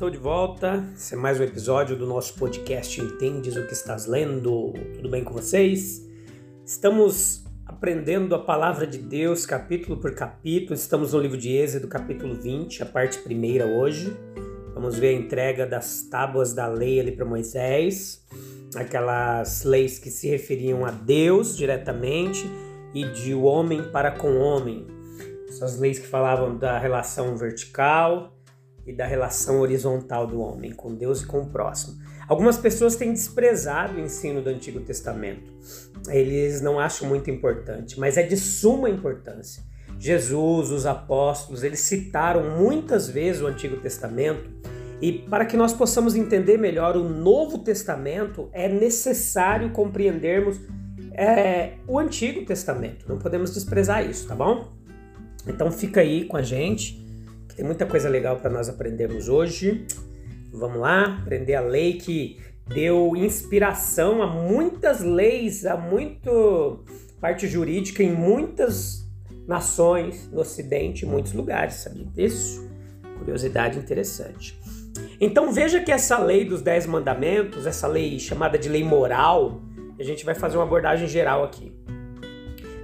Estou de volta. Esse é mais um episódio do nosso podcast Entendes o que estás lendo? Tudo bem com vocês? Estamos aprendendo a palavra de Deus capítulo por capítulo. Estamos no livro de Êxodo, capítulo 20, a parte primeira hoje. Vamos ver a entrega das tábuas da lei ali para Moisés, aquelas leis que se referiam a Deus diretamente e de homem para com homem. Essas leis que falavam da relação vertical, e da relação horizontal do homem com Deus e com o próximo. Algumas pessoas têm desprezado o ensino do Antigo Testamento. Eles não acham muito importante, mas é de suma importância. Jesus, os apóstolos, eles citaram muitas vezes o Antigo Testamento e para que nós possamos entender melhor o Novo Testamento, é necessário compreendermos é, o Antigo Testamento. Não podemos desprezar isso, tá bom? Então fica aí com a gente tem muita coisa legal para nós aprendermos hoje. Vamos lá, aprender a lei que deu inspiração a muitas leis, a muito parte jurídica em muitas nações no Ocidente, em muitos lugares, sabia disso? Curiosidade interessante. Então veja que essa lei dos Dez Mandamentos, essa lei chamada de lei moral, a gente vai fazer uma abordagem geral aqui.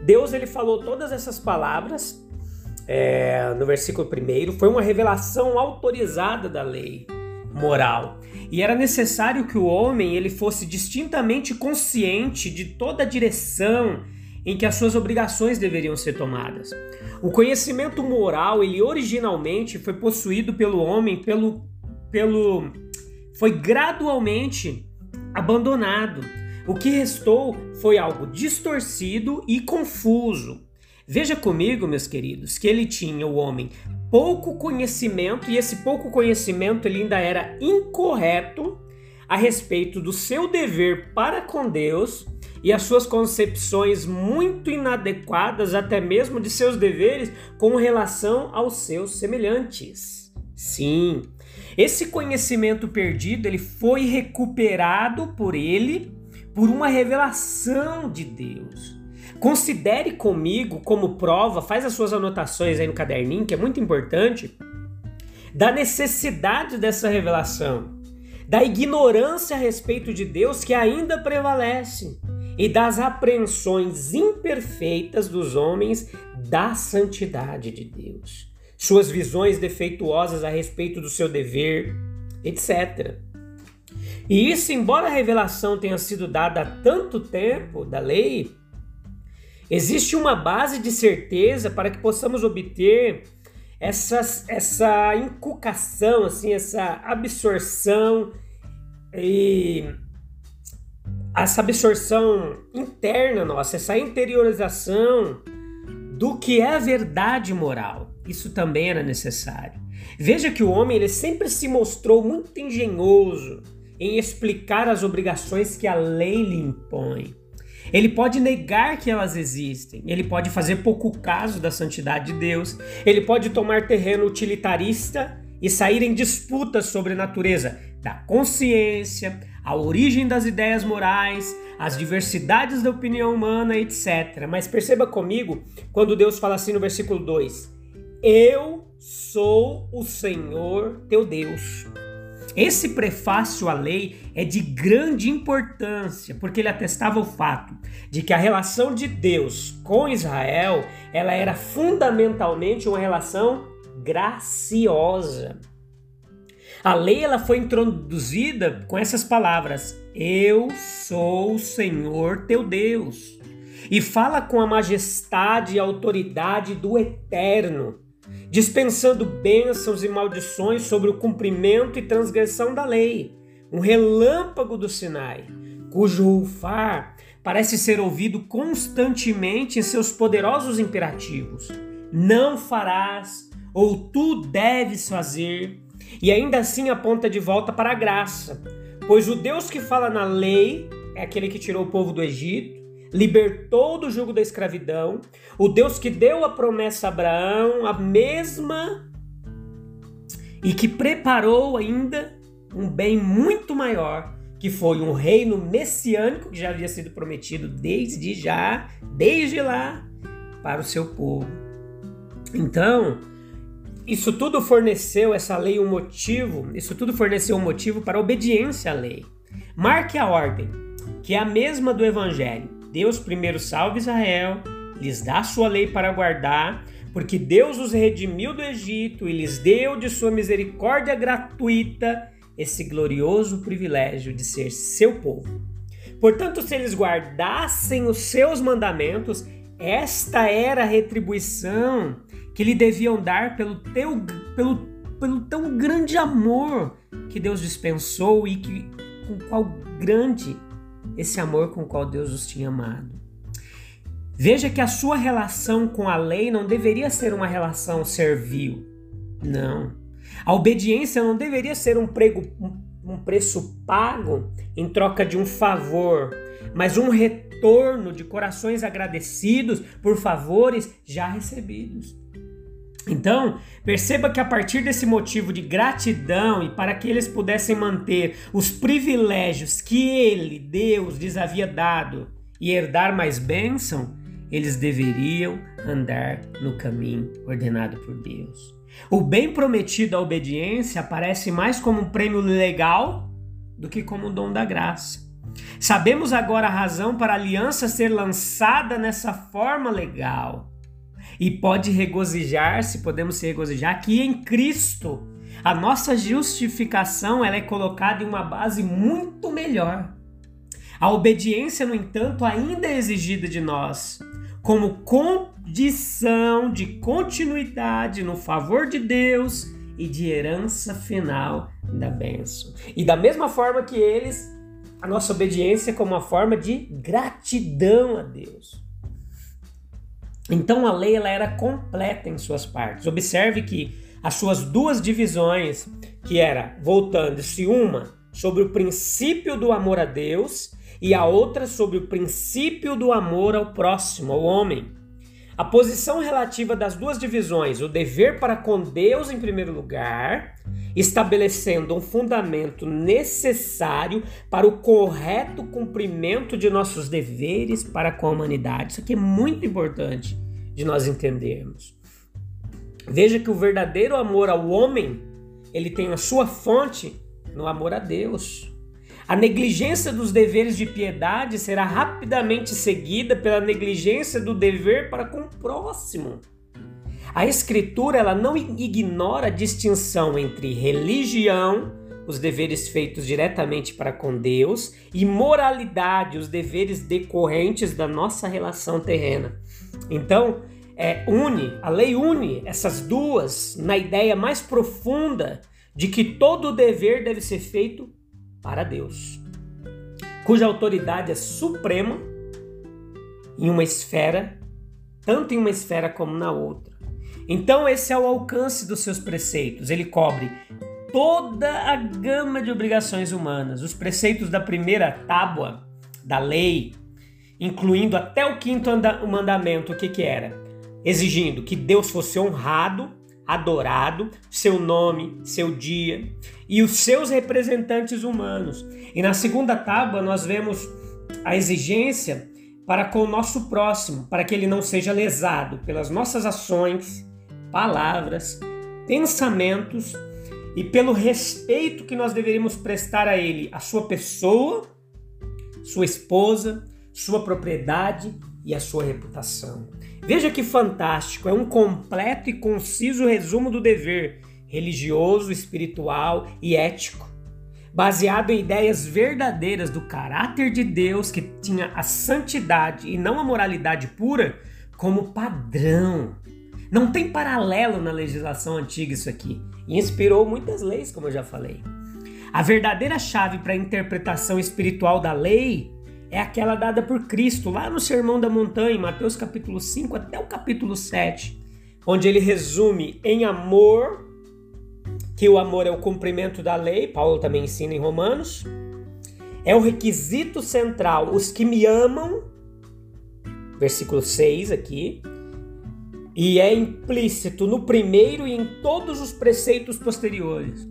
Deus ele falou todas essas palavras é, no versículo 1, foi uma revelação autorizada da lei moral. E era necessário que o homem ele fosse distintamente consciente de toda a direção em que as suas obrigações deveriam ser tomadas. O conhecimento moral, ele originalmente foi possuído pelo homem pelo pelo foi gradualmente abandonado. O que restou foi algo distorcido e confuso. Veja comigo, meus queridos, que ele tinha o homem pouco conhecimento e esse pouco conhecimento ele ainda era incorreto a respeito do seu dever para com Deus e as suas concepções muito inadequadas até mesmo de seus deveres com relação aos seus semelhantes. Sim, esse conhecimento perdido ele foi recuperado por ele por uma revelação de Deus. Considere comigo como prova, faz as suas anotações aí no caderninho, que é muito importante, da necessidade dessa revelação, da ignorância a respeito de Deus que ainda prevalece e das apreensões imperfeitas dos homens da santidade de Deus, suas visões defeituosas a respeito do seu dever, etc. E isso, embora a revelação tenha sido dada há tanto tempo da lei, Existe uma base de certeza para que possamos obter essa, essa inculcação, assim, essa absorção e essa absorção interna nossa, essa interiorização do que é a verdade moral. Isso também era necessário. Veja que o homem ele sempre se mostrou muito engenhoso em explicar as obrigações que a lei lhe impõe. Ele pode negar que elas existem, ele pode fazer pouco caso da santidade de Deus, ele pode tomar terreno utilitarista e sair em disputas sobre a natureza da consciência, a origem das ideias morais, as diversidades da opinião humana, etc. Mas perceba comigo quando Deus fala assim no versículo 2: Eu sou o Senhor teu Deus. Esse prefácio à lei é de grande importância, porque ele atestava o fato de que a relação de Deus com Israel, ela era fundamentalmente uma relação graciosa. A lei ela foi introduzida com essas palavras: Eu sou o Senhor teu Deus. E fala com a majestade e autoridade do eterno dispensando bênçãos e maldições sobre o cumprimento e transgressão da lei. Um relâmpago do Sinai, cujo rufar parece ser ouvido constantemente em seus poderosos imperativos: não farás ou tu deves fazer, e ainda assim aponta de volta para a graça, pois o Deus que fala na lei é aquele que tirou o povo do Egito, libertou do jugo da escravidão, o Deus que deu a promessa a Abraão, a mesma e que preparou ainda um bem muito maior, que foi um reino messiânico que já havia sido prometido desde já, desde lá, para o seu povo. Então, isso tudo forneceu essa lei um motivo, isso tudo forneceu um motivo para obediência à lei. Marque a ordem, que é a mesma do evangelho. Deus primeiro salva Israel, lhes dá sua lei para guardar, porque Deus os redimiu do Egito e lhes deu de sua misericórdia gratuita esse glorioso privilégio de ser seu povo. Portanto, se eles guardassem os seus mandamentos, esta era a retribuição que lhe deviam dar pelo, teu, pelo, pelo tão grande amor que Deus dispensou e que, com qual grande esse amor com o qual Deus os tinha amado. Veja que a sua relação com a lei não deveria ser uma relação servil. Não. A obediência não deveria ser um, prego, um preço pago em troca de um favor, mas um retorno de corações agradecidos por favores já recebidos. Então, perceba que a partir desse motivo de gratidão e para que eles pudessem manter os privilégios que ele, Deus, lhes havia dado e herdar mais bênção, eles deveriam andar no caminho ordenado por Deus. O bem prometido à obediência aparece mais como um prêmio legal do que como um dom da graça. Sabemos agora a razão para a aliança ser lançada nessa forma legal. E pode regozijar-se, podemos se regozijar que em Cristo a nossa justificação ela é colocada em uma base muito melhor. A obediência, no entanto, ainda é exigida de nós, como condição de continuidade no favor de Deus e de herança final da bênção. E da mesma forma que eles, a nossa obediência é como uma forma de gratidão a Deus. Então a lei ela era completa em suas partes. Observe que as suas duas divisões, que era voltando-se uma sobre o princípio do amor a Deus e a outra sobre o princípio do amor ao próximo, ao homem. A posição relativa das duas divisões, o dever para com Deus em primeiro lugar, estabelecendo um fundamento necessário para o correto cumprimento de nossos deveres para com a humanidade. Isso aqui é muito importante de nós entendermos. Veja que o verdadeiro amor ao homem, ele tem a sua fonte no amor a Deus. A negligência dos deveres de piedade será rapidamente seguida pela negligência do dever para com o próximo. A escritura ela não ignora a distinção entre religião, os deveres feitos diretamente para com Deus, e moralidade, os deveres decorrentes da nossa relação terrena. Então, é, une, a lei une essas duas na ideia mais profunda de que todo dever deve ser feito para Deus, cuja autoridade é suprema em uma esfera, tanto em uma esfera como na outra. Então, esse é o alcance dos seus preceitos. Ele cobre toda a gama de obrigações humanas. Os preceitos da primeira tábua da lei, incluindo até o quinto mandamento, o que, que era? Exigindo que Deus fosse honrado adorado, seu nome, seu dia e os seus representantes humanos. E na segunda tábua nós vemos a exigência para com o nosso próximo, para que ele não seja lesado pelas nossas ações, palavras, pensamentos e pelo respeito que nós deveríamos prestar a ele, a sua pessoa, sua esposa, sua propriedade e a sua reputação. Veja que fantástico, é um completo e conciso resumo do dever religioso, espiritual e ético, baseado em ideias verdadeiras do caráter de Deus que tinha a santidade e não a moralidade pura como padrão. Não tem paralelo na legislação antiga isso aqui. E inspirou muitas leis, como eu já falei. A verdadeira chave para a interpretação espiritual da lei é aquela dada por Cristo lá no Sermão da Montanha, Mateus capítulo 5 até o capítulo 7, onde ele resume em amor, que o amor é o cumprimento da lei, Paulo também ensina em Romanos, é o requisito central, os que me amam, versículo 6 aqui, e é implícito no primeiro e em todos os preceitos posteriores.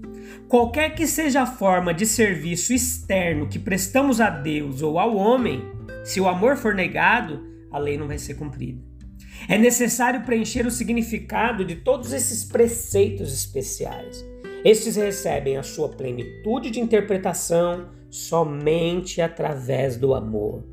Qualquer que seja a forma de serviço externo que prestamos a Deus ou ao homem, se o amor for negado, a lei não vai ser cumprida. É necessário preencher o significado de todos esses preceitos especiais. Estes recebem a sua plenitude de interpretação somente através do amor.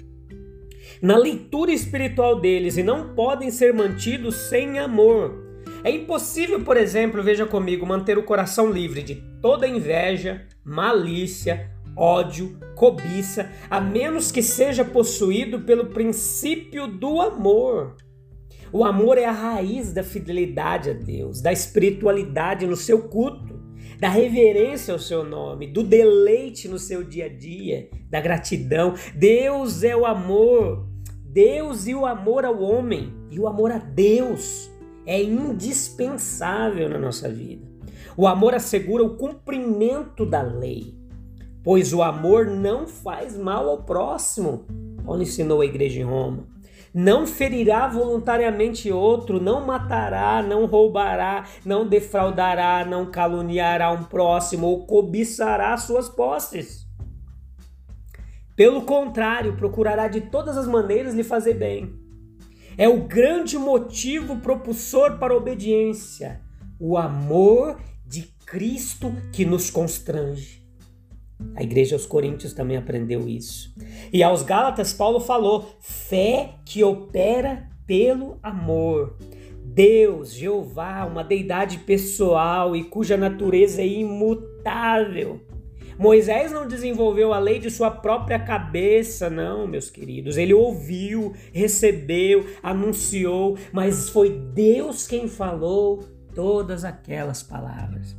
Na leitura espiritual deles e não podem ser mantidos sem amor. É impossível, por exemplo, veja comigo, manter o coração livre de toda inveja, malícia, ódio, cobiça, a menos que seja possuído pelo princípio do amor. O amor é a raiz da fidelidade a Deus, da espiritualidade no seu culto, da reverência ao seu nome, do deleite no seu dia a dia, da gratidão. Deus é o amor. Deus e o amor ao homem e o amor a Deus é indispensável na nossa vida. O amor assegura o cumprimento da lei, pois o amor não faz mal ao próximo. Paulo ensinou a igreja em Roma. Não ferirá voluntariamente outro, não matará, não roubará, não defraudará, não caluniará um próximo ou cobiçará suas posses. Pelo contrário, procurará de todas as maneiras lhe fazer bem é o grande motivo propulsor para a obediência, o amor de Cristo que nos constrange. A igreja aos Coríntios também aprendeu isso. E aos Gálatas, Paulo falou: fé que opera pelo amor. Deus, Jeová, uma deidade pessoal e cuja natureza é imutável Moisés não desenvolveu a lei de sua própria cabeça, não, meus queridos. Ele ouviu, recebeu, anunciou, mas foi Deus quem falou todas aquelas palavras.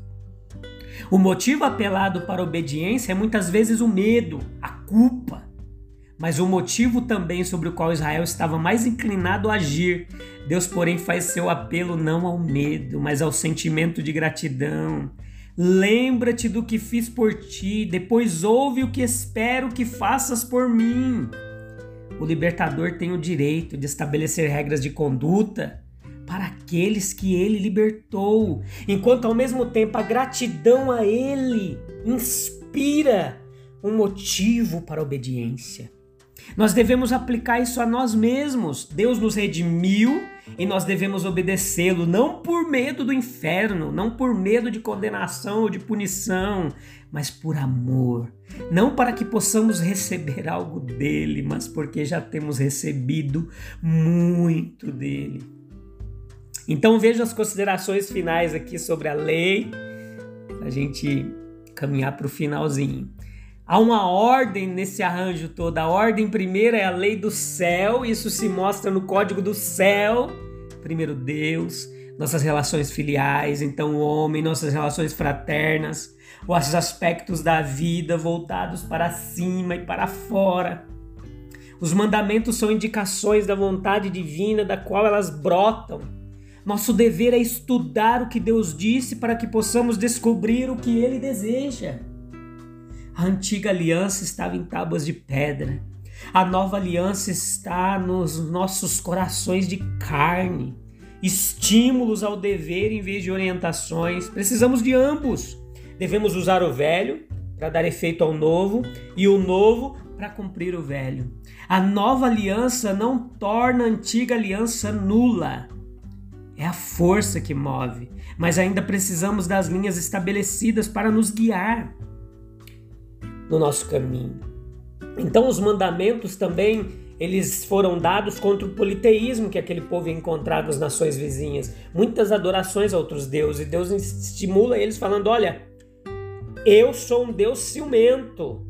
O motivo apelado para a obediência é muitas vezes o medo, a culpa. Mas o motivo também sobre o qual Israel estava mais inclinado a agir, Deus, porém, faz seu apelo não ao medo, mas ao sentimento de gratidão, Lembra-te do que fiz por ti, depois ouve o que espero que faças por mim. O libertador tem o direito de estabelecer regras de conduta para aqueles que ele libertou, enquanto ao mesmo tempo a gratidão a ele inspira um motivo para a obediência. Nós devemos aplicar isso a nós mesmos. Deus nos redimiu e nós devemos obedecê-lo, não por medo do inferno, não por medo de condenação ou de punição, mas por amor. Não para que possamos receber algo dele, mas porque já temos recebido muito dele. Então veja as considerações finais aqui sobre a lei, a gente caminhar para o finalzinho. Há uma ordem nesse arranjo todo. A ordem primeira é a lei do céu, isso se mostra no código do céu. Primeiro Deus, nossas relações filiais, então o homem, nossas relações fraternas, os aspectos da vida voltados para cima e para fora. Os mandamentos são indicações da vontade divina da qual elas brotam. Nosso dever é estudar o que Deus disse para que possamos descobrir o que ele deseja. A antiga aliança estava em tábuas de pedra. A nova aliança está nos nossos corações de carne. Estímulos ao dever em vez de orientações. Precisamos de ambos. Devemos usar o velho para dar efeito ao novo e o novo para cumprir o velho. A nova aliança não torna a antiga aliança nula. É a força que move, mas ainda precisamos das linhas estabelecidas para nos guiar no nosso caminho. Então os mandamentos também eles foram dados contra o politeísmo que aquele povo ia encontrar nas nações vizinhas, muitas adorações a outros deuses, e Deus estimula eles falando: "Olha, eu sou um Deus ciumento.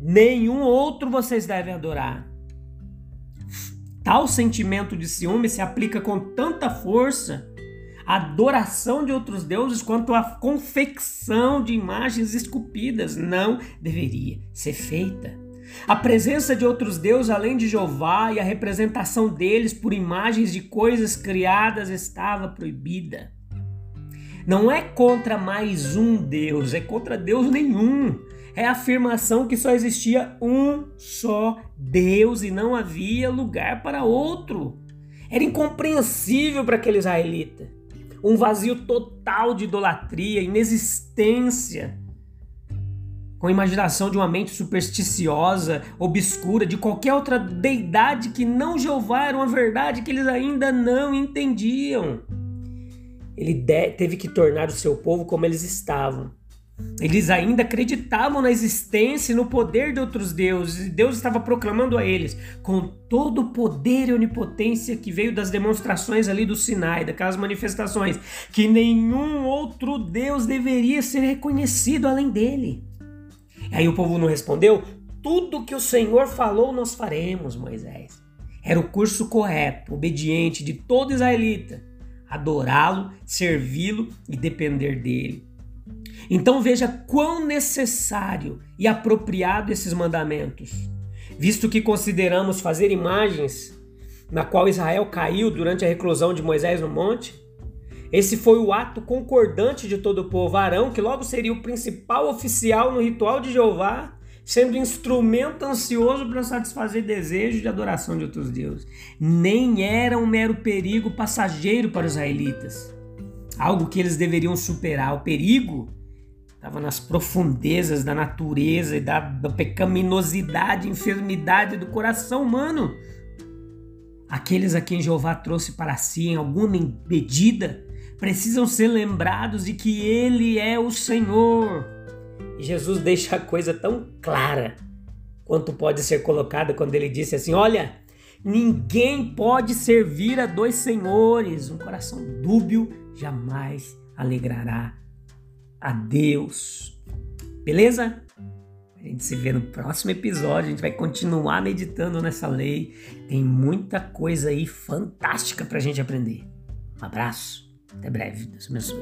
Nenhum outro vocês devem adorar." Tal sentimento de ciúme se aplica com tanta força adoração de outros deuses quanto a confecção de imagens esculpidas não deveria ser feita. A presença de outros deuses além de Jeová e a representação deles por imagens de coisas criadas estava proibida. Não é contra mais um Deus, é contra Deus nenhum. É a afirmação que só existia um só Deus e não havia lugar para outro. Era incompreensível para aquele israelita. Um vazio total de idolatria, inexistência com a imaginação de uma mente supersticiosa, obscura, de qualquer outra deidade que não Jeová era uma verdade que eles ainda não entendiam. Ele teve que tornar o seu povo como eles estavam. Eles ainda acreditavam na existência e no poder de outros deuses, e Deus estava proclamando a eles, com todo o poder e onipotência que veio das demonstrações ali do Sinai, daquelas manifestações, que nenhum outro Deus deveria ser reconhecido além dele. Aí o povo não respondeu: Tudo que o Senhor falou, nós faremos, Moisés. Era o curso correto, obediente de todo israelita: adorá-lo, servi-lo e depender dele. Então veja quão necessário e apropriado esses mandamentos, visto que consideramos fazer imagens na qual Israel caiu durante a reclusão de Moisés no monte, esse foi o ato concordante de todo o povo. Arão, que logo seria o principal oficial no ritual de Jeová, sendo instrumento ansioso para satisfazer desejos de adoração de outros deuses. Nem era um mero perigo passageiro para os israelitas. Algo que eles deveriam superar. O perigo estava nas profundezas da natureza e da, da pecaminosidade, enfermidade do coração humano. Aqueles a quem Jeová trouxe para si em alguma medida precisam ser lembrados de que Ele é o Senhor. E Jesus deixa a coisa tão clara quanto pode ser colocada quando ele disse assim: Olha, ninguém pode servir a dois senhores. Um coração dúbio jamais alegrará a Deus. Beleza? A gente se vê no próximo episódio. A gente vai continuar meditando nessa lei. Tem muita coisa aí fantástica para a gente aprender. Um abraço. Até breve. Deus abençoe.